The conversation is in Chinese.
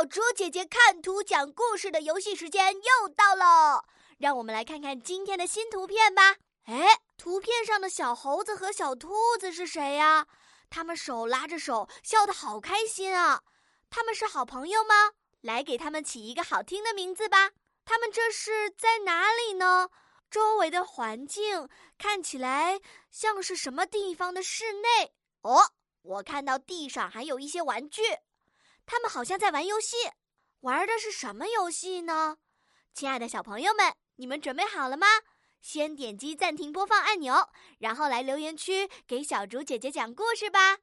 小猪姐姐看图讲故事的游戏时间又到了，让我们来看看今天的新图片吧。哎，图片上的小猴子和小兔子是谁呀？他们手拉着手，笑得好开心啊！他们是好朋友吗？来给他们起一个好听的名字吧。他们这是在哪里呢？周围的环境看起来像是什么地方的室内？哦，我看到地上还有一些玩具，他们好像在玩游戏。玩的是什么游戏呢？亲爱的小朋友们，你们准备好了吗？先点击暂停播放按钮，然后来留言区给小竹姐姐讲故事吧。